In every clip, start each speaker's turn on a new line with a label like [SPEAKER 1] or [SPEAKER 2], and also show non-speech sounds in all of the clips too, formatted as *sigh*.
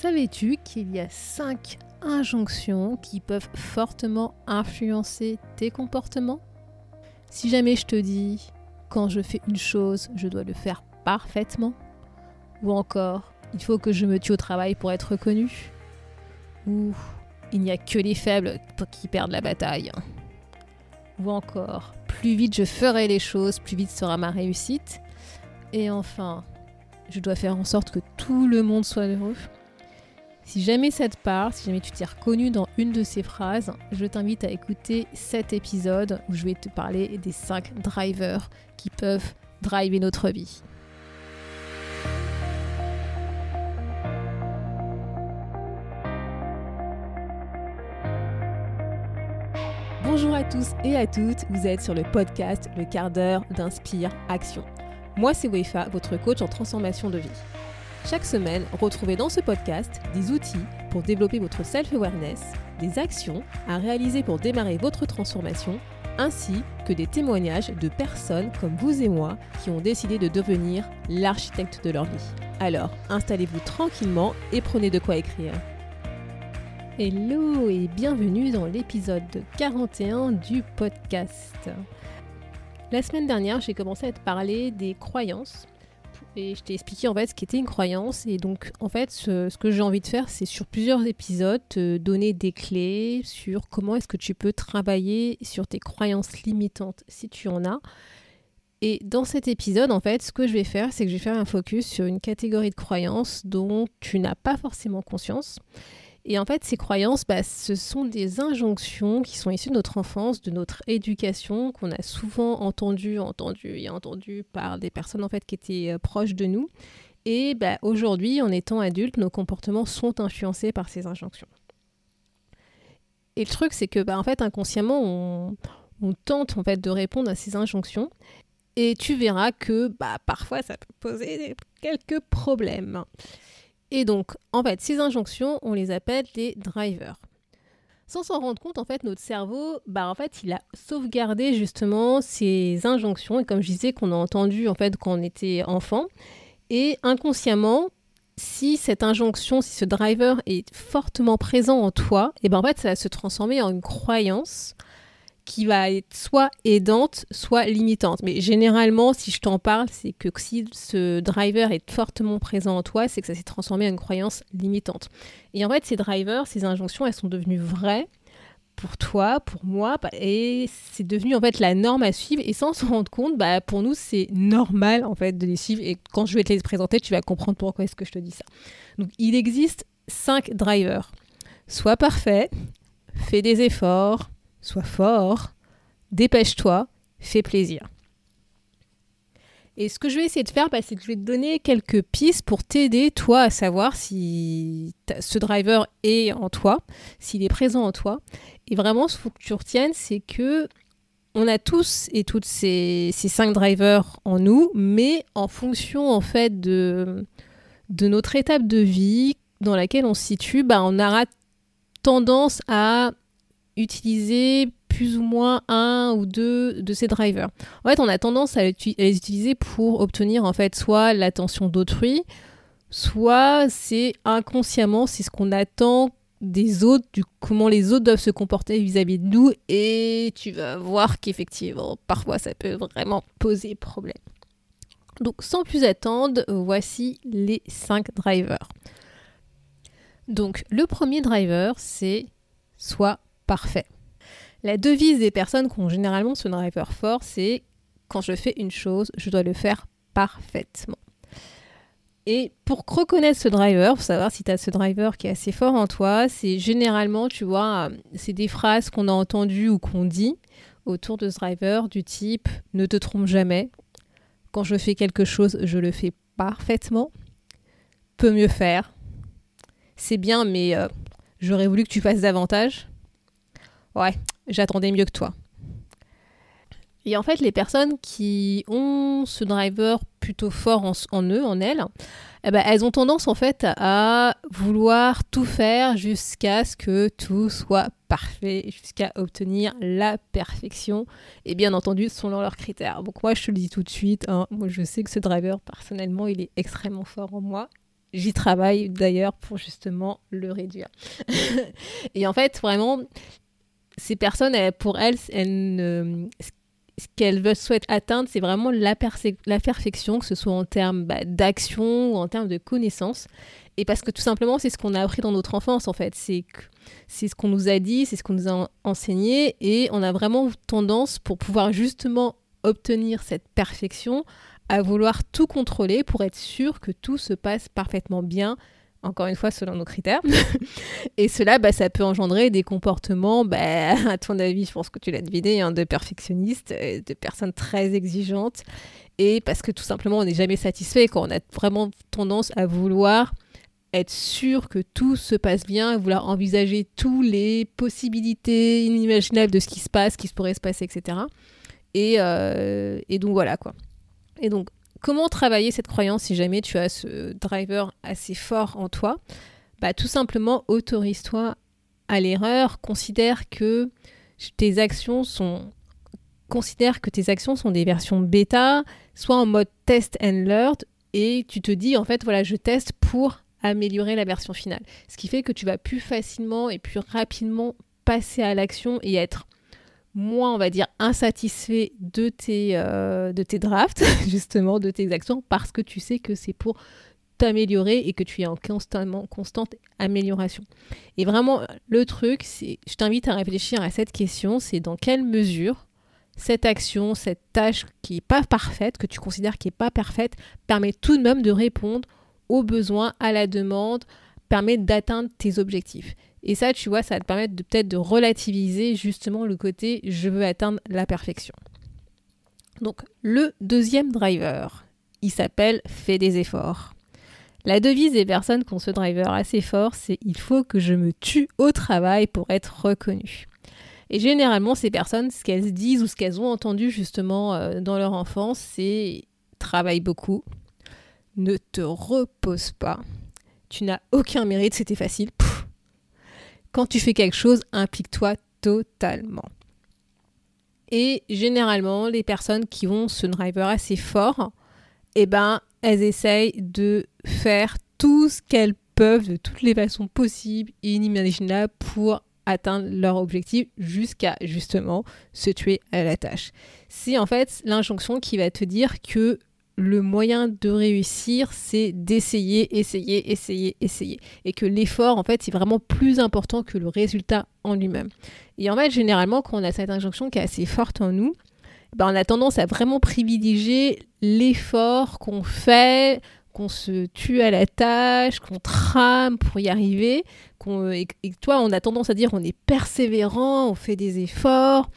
[SPEAKER 1] Savais-tu qu'il y a 5 injonctions qui peuvent fortement influencer tes comportements? Si jamais je te dis quand je fais une chose, je dois le faire parfaitement? Ou encore, il faut que je me tue au travail pour être reconnu? Ou il n'y a que les faibles qui perdent la bataille? Ou encore, plus vite je ferai les choses, plus vite sera ma réussite. Et enfin, je dois faire en sorte que tout le monde soit heureux si jamais ça te parle, si jamais tu t'es reconnu dans une de ces phrases, je t'invite à écouter cet épisode où je vais te parler des 5 drivers qui peuvent driver notre vie. Bonjour à tous et à toutes, vous êtes sur le podcast Le quart d'heure d'Inspire Action. Moi c'est Wefa, votre coach en transformation de vie. Chaque semaine, retrouvez dans ce podcast des outils pour développer votre self-awareness, des actions à réaliser pour démarrer votre transformation, ainsi que des témoignages de personnes comme vous et moi qui ont décidé de devenir l'architecte de leur vie. Alors, installez-vous tranquillement et prenez de quoi écrire. Hello et bienvenue dans l'épisode 41 du podcast. La semaine dernière, j'ai commencé à te parler des croyances et je t'ai expliqué en fait ce qu'était une croyance. Et donc en fait, ce, que j'ai envie de faire, c'est sur plusieurs épisodes te donner des clés sur comment est-ce que tu peux travailler sur tes croyances limitantes si tu en as. Et dans cet épisode, en fait, ce que je vais faire, c'est que je vais faire un focus sur une catégorie de croyances dont tu n'as pas forcément conscience. Et en fait, ces croyances, bah, ce sont des injonctions qui sont issues de notre enfance, de notre éducation, qu'on a souvent entendues, entendues et entendues par des personnes en fait qui étaient euh, proches de nous. Et bah, aujourd'hui, en étant adultes, nos comportements sont influencés par ces injonctions. Et le truc, c'est que bah, en fait, inconsciemment, on, on, tente en fait de répondre à ces injonctions. Et tu verras que bah, parfois, ça peut poser quelques problèmes. Et donc, en fait, ces injonctions, on les appelle des drivers. Sans s'en rendre compte, en fait, notre cerveau, bah, en fait, il a sauvegardé justement ces injonctions, et comme je disais, qu'on a entendu en fait quand on était enfant. Et inconsciemment, si cette injonction, si ce driver est fortement présent en toi, et ben en fait, ça va se transformer en une croyance qui va être soit aidante, soit limitante. Mais généralement, si je t'en parle, c'est que si ce driver est fortement présent en toi, c'est que ça s'est transformé en une croyance limitante. Et en fait, ces drivers, ces injonctions, elles sont devenues vraies pour toi, pour moi, et c'est devenu en fait la norme à suivre. Et sans se rendre compte, bah, pour nous, c'est normal en fait de les suivre. Et quand je vais te les présenter, tu vas comprendre pourquoi est-ce que je te dis ça. Donc, il existe cinq drivers. Sois parfait, fais des efforts, sois fort, dépêche-toi, fais plaisir. Et ce que je vais essayer de faire, bah, c'est que je vais te donner quelques pistes pour t'aider, toi, à savoir si ce driver est en toi, s'il est présent en toi. Et vraiment, ce qu'il faut que tu retiennes, c'est que on a tous et toutes ces, cinq drivers en nous, mais en fonction, en fait, de, notre étape de vie dans laquelle on se situe, bah, on aura tendance à utiliser plus ou moins un ou deux de ces drivers. En fait, on a tendance à, les utiliser pour obtenir en fait soit l'attention d'autrui, soit c'est inconsciemment, c'est ce qu'on attend des autres, du comment les autres doivent se comporter vis-à-vis de nous, et tu vas voir qu'effectivement, parfois ça peut vraiment poser problème. Donc sans plus attendre, voici les cinq drivers. Donc le premier driver, c'est soit parfait. La devise des personnes qui ont généralement ce driver fort, c'est quand je fais une chose, je dois le faire parfaitement. Et pour reconnaître ce driver, pour savoir si tu as ce driver qui est assez fort en toi, c'est généralement, tu vois, c'est des phrases qu'on a entendues ou qu'on dit autour de ce driver du type ne te trompe jamais. Quand je fais quelque chose, je le fais parfaitement. Peut mieux faire. C'est bien, mais euh, j'aurais voulu que tu fasses davantage. Ouais, j'attendais mieux que toi. Et en fait, les personnes qui ont ce driver plutôt fort en, eux, en elles, eh ben, elles ont tendance en fait à vouloir tout faire jusqu'à ce que tout soit parfait, jusqu'à obtenir la perfection. Et bien entendu, selon leurs critères. Donc moi, je te le dis tout de suite, hein, moi je sais que ce driver, personnellement, il est extrêmement fort en moi. j'y travaille d'ailleurs pour justement le réduire. *laughs* et en fait, vraiment, ces personnes, pour elles, ce qu'elles souhaitent atteindre, c'est vraiment la, la, perfection, que ce soit en termes bah, d'action ou en termes de connaissances. Et parce que tout simplement, c'est ce qu'on a appris dans notre enfance, en fait. C'est ce qu'on nous a dit, c'est ce qu'on nous a enseigné. Et on a vraiment tendance, pour pouvoir justement obtenir cette perfection, à vouloir tout contrôler pour être sûr que tout se passe parfaitement bien, encore une fois selon nos critères. *laughs* et cela, bah, ça peut engendrer des comportements, bah, *laughs* à ton avis, je pense que tu l'as deviné, hein, de perfectionnistes, euh, de personnes très exigeantes. Et parce que tout simplement, on n'est jamais satisfait quand on a vraiment tendance à vouloir être sûr que tout se passe bien, vouloir envisager toutes les possibilités inimaginables de ce qui se passe, qui pourrait se passer, etc. Et, euh, et donc voilà quoi. Et donc, comment travailler cette croyance si jamais tu as ce driver assez fort en toi? Bah, Tout simplement, autorise-toi à l'erreur, considère que tes actions sont considère que tes actions sont des versions bêta, soit en mode test and learn, et tu te dis en fait voilà je teste pour améliorer la version finale. Ce qui fait que tu vas plus facilement et plus rapidement passer à l'action et être moins, on va dire, insatisfait de tes, euh, de tes drafts, *laughs* justement, de tes actions, parce que tu sais que c'est pour t'améliorer et que tu es en constamment, constante amélioration. Et vraiment, le truc, c'est, je t'invite à réfléchir à cette question, c'est dans quelle mesure cette action, cette tâche qui n'est pas parfaite, que tu considères qui n'est pas parfaite, permet tout de même de répondre aux besoins, à la demande, permet d'atteindre tes objectifs. Et ça, tu vois, ça va te permettre de peut-être de relativiser justement le côté je veux atteindre la perfection. Donc le deuxième driver, il s'appelle fais des efforts. La devise des personnes qui ont ce driver assez fort, c'est il faut que je me tue au travail pour être reconnu. Et généralement, ces personnes, ce qu'elles disent ou ce qu'elles ont entendu justement euh, dans leur enfance, c'est travaille beaucoup, ne te repose pas, tu n'as aucun mérite, c'était facile. Quand tu fais quelque chose, implique-toi totalement. Et généralement, les personnes qui ont ce driver assez fort, eh ben, elles essayent de faire tout ce qu'elles peuvent de toutes les façons possibles et inimaginables pour atteindre leur objectif jusqu'à justement se tuer à la tâche. C'est en fait l'injonction qui va te dire que le moyen de réussir, c'est d'essayer, essayer, essayer, essayer. Et que l'effort, en fait, c'est vraiment plus important que le résultat en lui-même. Et en fait, généralement, quand on a cette injonction qui est assez forte en nous, ben, on a tendance à vraiment privilégier l'effort qu'on fait, qu'on se tue à la tâche, qu'on trame pour y arriver. et, toi, on a tendance à dire on est persévérant, on fait des efforts,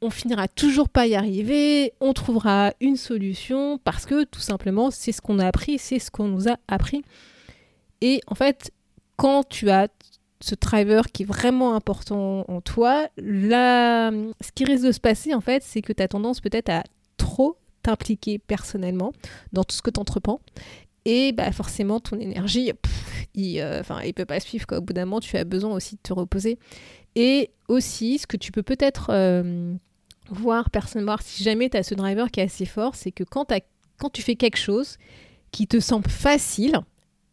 [SPEAKER 1] on finira toujours pas y arriver, on trouvera une solution parce que tout simplement c'est ce qu'on a appris, c'est ce qu'on nous a appris. Et en fait, quand tu as ce driver qui est vraiment important en toi, ce qui risque de se passer en fait, c'est que tu as tendance peut-être à trop t'impliquer personnellement dans tout ce que tu entreprends. Et bah forcément, ton énergie, il, euh, il peut pas suivre. Quoi. Au bout d'un moment, tu as besoin aussi de te reposer. Et aussi, ce que tu peux peut-être euh, voir, voir si jamais tu as ce driver qui est assez fort, c'est que quand, quand tu fais quelque chose qui te semble facile,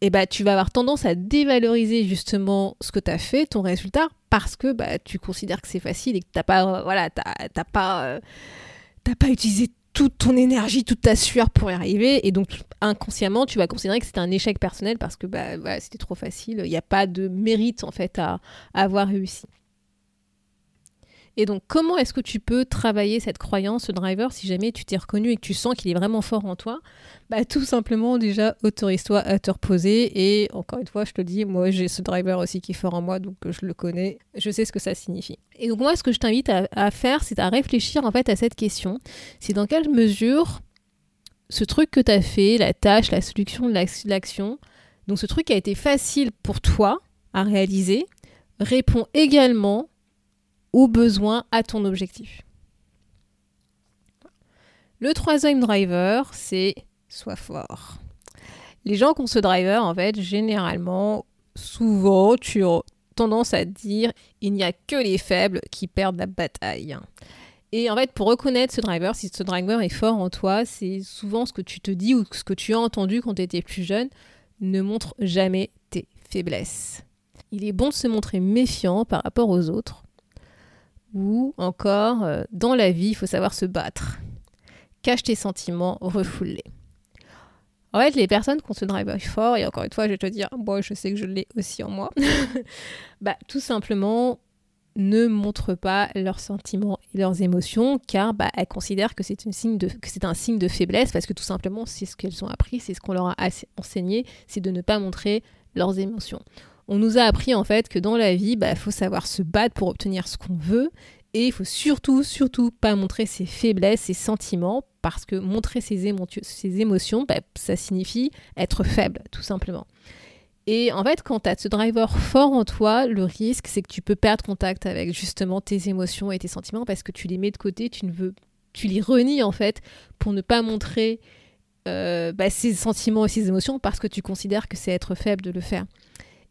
[SPEAKER 1] eh bah, tu vas avoir tendance à dévaloriser justement ce que tu as fait, ton résultat, parce que bah, tu considères que c'est facile et que tu n'as pas, voilà, pas, euh, pas utilisé toute ton énergie, toute ta sueur pour y arriver. Et donc, inconsciemment, tu vas considérer que c'est un échec personnel parce que bah, c'était trop facile. Il n'y a pas de mérite, en fait, à avoir réussi. Et donc, comment est-ce que tu peux travailler cette croyance, ce driver, si jamais tu t'es reconnu et que tu sens qu'il est vraiment fort en toi? Bah, Tout simplement, déjà, autorise-toi à te reposer. Et encore une fois, je te dis, moi, j'ai ce driver aussi qui est fort en moi, donc je le connais, je sais ce que ça signifie. Et donc, moi, ce que je t'invite à, faire, c'est à réfléchir en fait à cette question. C'est dans quelle mesure ce truc que tu as fait, la tâche, la solution, l'action, donc ce truc qui a été facile pour toi à réaliser, répond également au besoin à ton objectif. Le troisième driver, c'est sois fort. Les gens qui ont ce driver, en fait, généralement, souvent, tu as tendance à dire il n'y a que les faibles qui perdent la bataille. Et en fait, pour reconnaître ce driver, si ce driver est fort en toi, c'est souvent ce que tu te dis ou ce que tu as entendu quand tu étais plus jeune. ne montre jamais tes faiblesses. Il est bon de se montrer méfiant par rapport aux autres. Ou encore, euh, dans la vie, il faut savoir se battre. Cache tes sentiments, refoule-les. En fait, les personnes qui ont ce drive fort, et encore une fois, je vais te dire, bon, je sais que je l'ai aussi en moi, *laughs* bah, tout simplement, ne montrent pas leurs sentiments et leurs émotions car bah, elles considèrent que c'est un signe de faiblesse parce que tout simplement c'est ce qu'elles ont appris, c'est ce qu'on leur a enseigné, c'est de ne pas montrer leurs émotions. On nous a appris en fait que dans la vie, il bah, faut savoir se battre pour obtenir ce qu'on veut et il faut surtout, surtout pas montrer ses faiblesses, ses sentiments parce que montrer ses, ses émotions, bah, ça signifie être faible tout simplement. Et en fait, quand tu as ce driver fort en toi, le risque, c'est que tu peux perdre contact avec justement tes émotions et tes sentiments parce que tu les mets de côté, tu ne veux, tu les renies en fait pour ne pas montrer euh, bah, ses sentiments et ses émotions parce que tu considères que c'est être faible de le faire.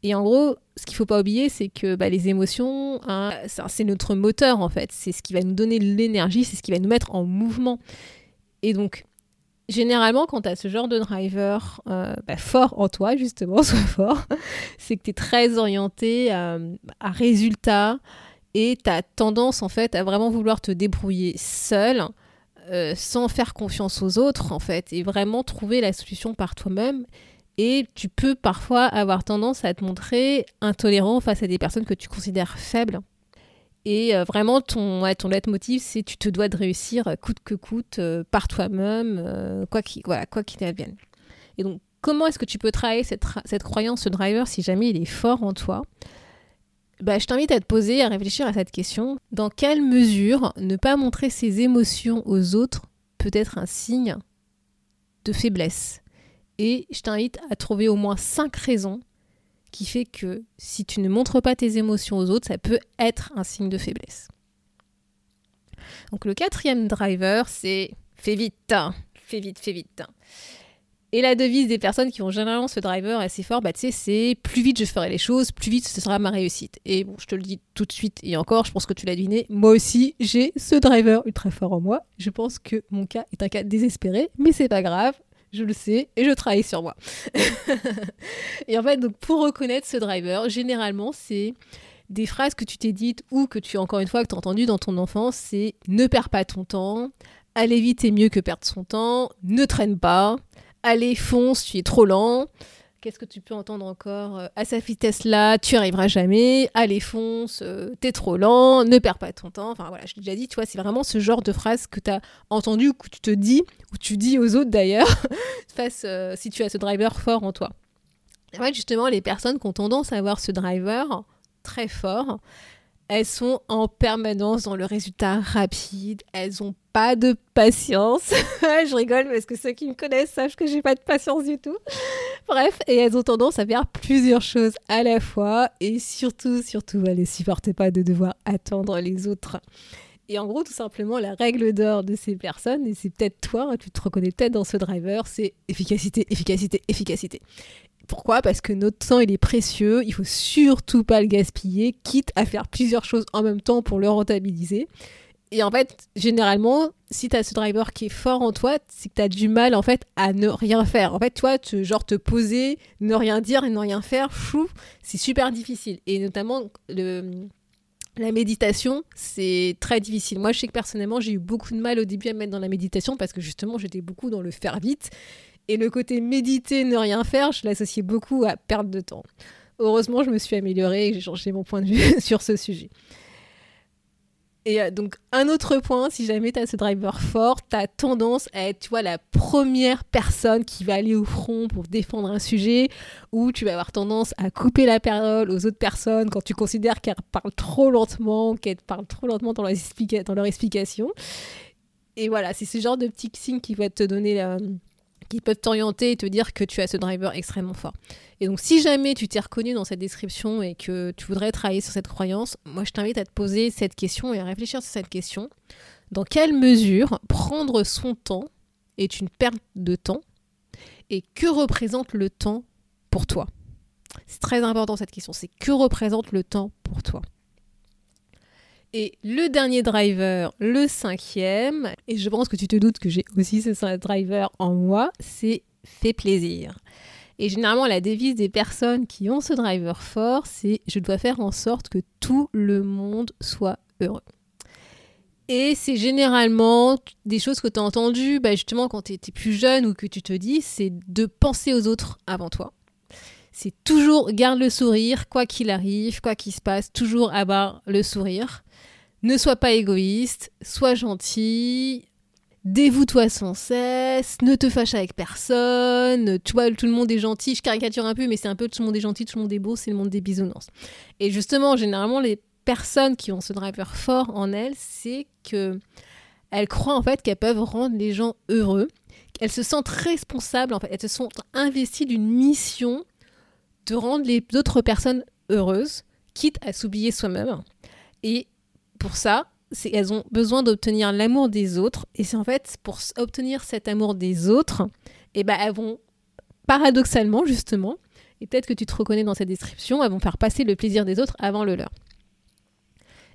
[SPEAKER 1] Et en gros, ce qu'il faut pas oublier, c'est que bah, les émotions, hein, c'est notre moteur en fait. C'est ce qui va nous donner l'énergie, c'est ce qui va nous mettre en mouvement. Et donc, généralement, quand tu as ce genre de driver euh, bah, fort en toi, justement, *laughs* soit fort, c'est que tu es très orienté euh, à résultat et tu as tendance, en fait, à vraiment vouloir te débrouiller seul, euh, sans faire confiance aux autres, en fait, et vraiment trouver la solution par toi-même. Et tu peux parfois avoir tendance à te montrer intolérant face à des personnes que tu considères faibles. Et euh, vraiment, ton, ouais, ton leitmotiv, c'est tu te dois de réussir euh, coûte que coûte euh, par toi-même, quoi qu'il voilà, quoi qu'il advienne. Et donc, comment est-ce que tu peux travailler cette, cette, croyance, ce driver, si jamais il est fort en toi? Bah, Je t'invite à te poser, à réfléchir à cette question. Dans quelle mesure ne pas montrer ses émotions aux autres peut être un signe de faiblesse? Et je t'invite à trouver au moins cinq raisons qui fait que si tu ne montres pas tes émotions aux autres, ça peut être un signe de faiblesse. Donc le quatrième driver, c'est fais vite, fais vite, fais vite. Et la devise des personnes qui ont généralement ce driver assez fort, bah, c'est plus vite je ferai les choses, plus vite ce sera ma réussite. Et bon, je te le dis tout de suite et encore, je pense que tu l'as deviné, moi aussi j'ai ce driver ultra fort en moi. Je pense que mon cas est un cas désespéré, mais c'est pas grave, je le sais, et je travaille sur moi. *laughs* et en fait, donc pour reconnaître ce driver, généralement, c'est des phrases que tu t'es dites ou que tu, encore une fois, que tu as entendues dans ton enfance, c'est ne perds pas ton temps, aller vite est mieux que perdre son temps, ne traîne pas, allez, fonce, tu es trop lent. Qu'est-ce que tu peux entendre encore euh, À sa vitesse-là, tu arriveras jamais. Allez, fonce, euh, t'es trop lent, ne perds pas ton temps. Enfin voilà, je l'ai déjà dit, tu vois, c'est vraiment ce genre de phrase que tu as entendu ou que tu te dis, ou tu dis aux autres d'ailleurs, *laughs* face euh, si tu as ce driver fort en toi. Justement, les personnes qui ont tendance à avoir ce driver très fort, elles sont en permanence dans le résultat rapide, elles ont pas de patience. *laughs* je rigole parce que ceux qui me connaissent savent que j'ai pas de patience du tout. Bref, et elles ont tendance à faire plusieurs choses à la fois et surtout, surtout, elles ne supportent pas de devoir attendre les autres. Et en gros, tout simplement, la règle d'or de ces personnes, et c'est peut-être toi, tu te reconnais peut-être dans ce driver, c'est efficacité, efficacité, efficacité. Pourquoi? Parce que notre temps, il est précieux, il faut surtout pas le gaspiller, quitte à faire plusieurs choses en même temps pour le rentabiliser. Et en fait, généralement, si tu as ce driver qui est fort en toi, c'est que tu as du mal en fait à ne rien faire. En fait, toi, te, genre te poser, ne rien dire et ne rien faire, fou, c'est super difficile. Et notamment le la méditation, c'est très difficile. Moi, je sais que personnellement, j'ai eu beaucoup de mal au début à me mettre dans la méditation parce que justement, j'étais beaucoup dans le faire vite. Et le côté méditer, ne rien faire, je l'associais beaucoup à perdre de temps. Heureusement, je me suis améliorée et j'ai changé mon point de vue *laughs* sur ce sujet. Et euh, donc, un autre point, si jamais tu as ce driver fort, tu as tendance à être, tu vois, la première personne qui va aller au front pour défendre un sujet, ou tu vas avoir tendance à couper la parole aux autres personnes quand tu considères qu'elles parlent trop lentement, qu'elles parlent trop lentement dans, leur explication. Et voilà, c'est ce genre de petits signes qui vont te donner la qui peuvent t'orienter et te dire que tu as ce driver extrêmement fort. Et donc si jamais tu t'es reconnu dans cette description et que tu voudrais travailler sur cette croyance, moi je t'invite à te poser cette question et à réfléchir sur cette question. Dans quelle mesure prendre son temps est une perte de temps et que représente le temps pour toi? C'est très important cette question, c'est que représente le temps pour toi? Et le dernier driver, le cinquième, et je pense que tu te doutes que j'ai aussi ce driver en moi, c'est fait plaisir. Et généralement, la devise des personnes qui ont ce driver fort, c'est je dois faire en sorte que tout le monde soit heureux. Et c'est généralement des choses que tu as entendues bah, justement quand tu étais plus jeune ou que tu te dis, c'est de penser aux autres avant toi. C'est toujours garde le sourire, quoi qu'il arrive, quoi qu'il se passe, toujours avoir le sourire. Ne sois pas égoïste, sois gentil, dévoue-toi sans cesse, ne te fâche avec personne, tu vois, tout le monde est gentil, je caricature un peu, mais c'est un peu tout le monde est gentil, tout le monde est beau, c'est le monde des bisounours. Et justement, généralement, les personnes qui ont ce driver fort en elles, c'est que elles croient en fait qu'elles peuvent rendre les gens heureux. Elles se sentent responsables, en fait, elles se sont investies d'une mission de rendre les autres personnes heureuses, quitte à s'oublier soi-même. Et pour ça, elles ont besoin d'obtenir l'amour des autres. Et c'est en fait pour obtenir cet amour des autres, et eh ben elles vont paradoxalement justement, et peut-être que tu te reconnais dans cette description, elles vont faire passer le plaisir des autres avant le leur.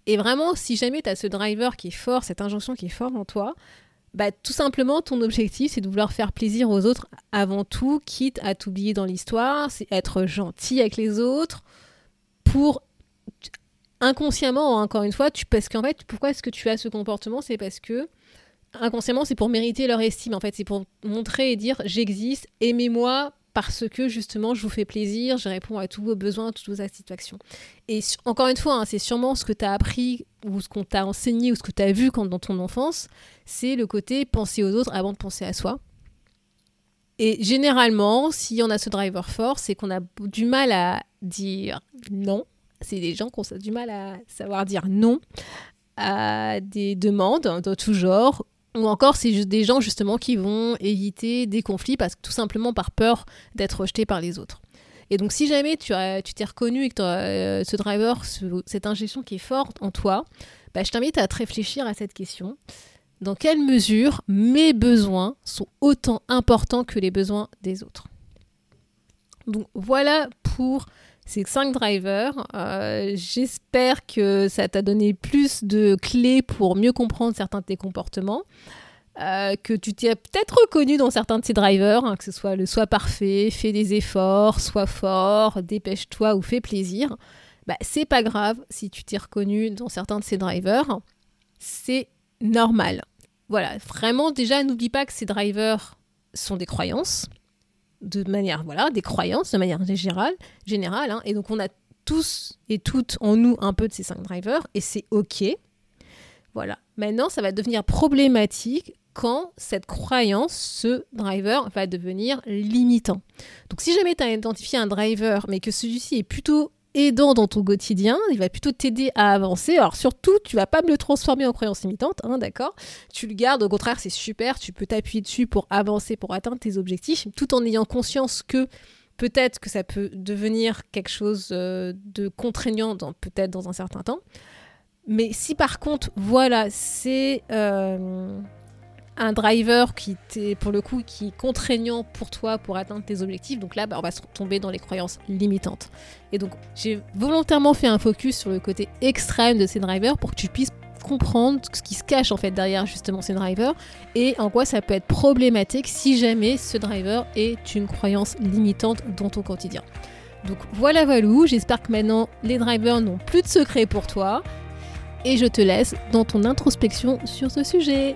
[SPEAKER 1] Et vraiment, si jamais tu as ce driver qui est fort, cette injonction qui est forte en toi, bah, tout simplement, ton objectif, c'est de vouloir faire plaisir aux autres avant tout, quitte à t'oublier dans l'histoire, c'est être gentil avec les autres pour inconsciemment, encore une fois, tu, parce qu'en fait, pourquoi est-ce que tu as ce comportement? C'est parce que inconsciemment, c'est pour mériter leur estime. En fait, c'est pour montrer et dire j'existe, aimez-moi parce que justement, je vous fais plaisir, je réponds à tous vos besoins, à toutes vos satisfactions. Et encore une fois, hein, c'est sûrement ce que tu as appris ou ce qu'on t'a enseigné ou ce que tu as vu quand, dans ton enfance, c'est le côté penser aux autres avant de penser à soi. Et généralement, si on a ce driver fort, c'est qu'on a du mal à dire non c'est des gens qui ont du mal à savoir dire non à des demandes de tout genre. Ou encore, c'est juste des gens justement qui vont éviter des conflits parce que tout simplement par peur d'être rejetés par les autres. Et donc, si jamais tu t'es reconnu et que tu as euh, ce driver, cette injection qui est forte en toi, bah, je t'invite à te réfléchir à cette question. Dans quelle mesure mes besoins sont autant importants que les besoins des autres? Donc, voilà pour ces cinq drivers. Euh, j'espère que ça t'a donné plus de clés pour mieux comprendre certains de tes comportements. Euh, que tu t'es peut-être reconnu dans certains de ces drivers, hein, que ce soit le soit parfait, fais des efforts, sois fort, dépêche-toi ou fais plaisir. Bah, c'est pas grave si tu t'es reconnu dans certains de ces drivers. C'est normal. Voilà, vraiment, déjà, n'oublie pas que ces drivers sont des croyances de manière, voilà, des croyances de manière générale, générale hein. et donc on a tous et toutes en nous un peu de ces cinq drivers, et c'est ok. Voilà. Maintenant, ça va devenir problématique quand cette croyance, ce driver, va devenir limitant. Donc si jamais tu as identifié un driver, mais que celui-ci est plutôt aidant dans ton quotidien, il va plutôt t'aider à avancer. Alors surtout, tu vas pas me le transformer en croyance limitante, hein, d'accord? Tu le gardes, au contraire, c'est super, tu peux t'appuyer dessus pour avancer, pour atteindre tes objectifs, tout en ayant conscience que peut-être que ça peut devenir quelque chose euh, de contraignant peut-être dans un certain temps. Mais si par contre, voilà, c'est... Euh, un driver qui est pour le coup qui est contraignant pour toi pour atteindre tes objectifs. Donc là, bah, on va tomber dans les croyances limitantes. Et donc j'ai volontairement fait un focus sur le côté extrême de ces drivers pour que tu puisses comprendre ce qui se cache en fait derrière justement ces drivers et en quoi ça peut être problématique si jamais ce driver est une croyance limitante dans ton quotidien. Donc voilà Valou, j'espère que maintenant les drivers n'ont plus de secrets pour toi et je te laisse dans ton introspection sur ce sujet.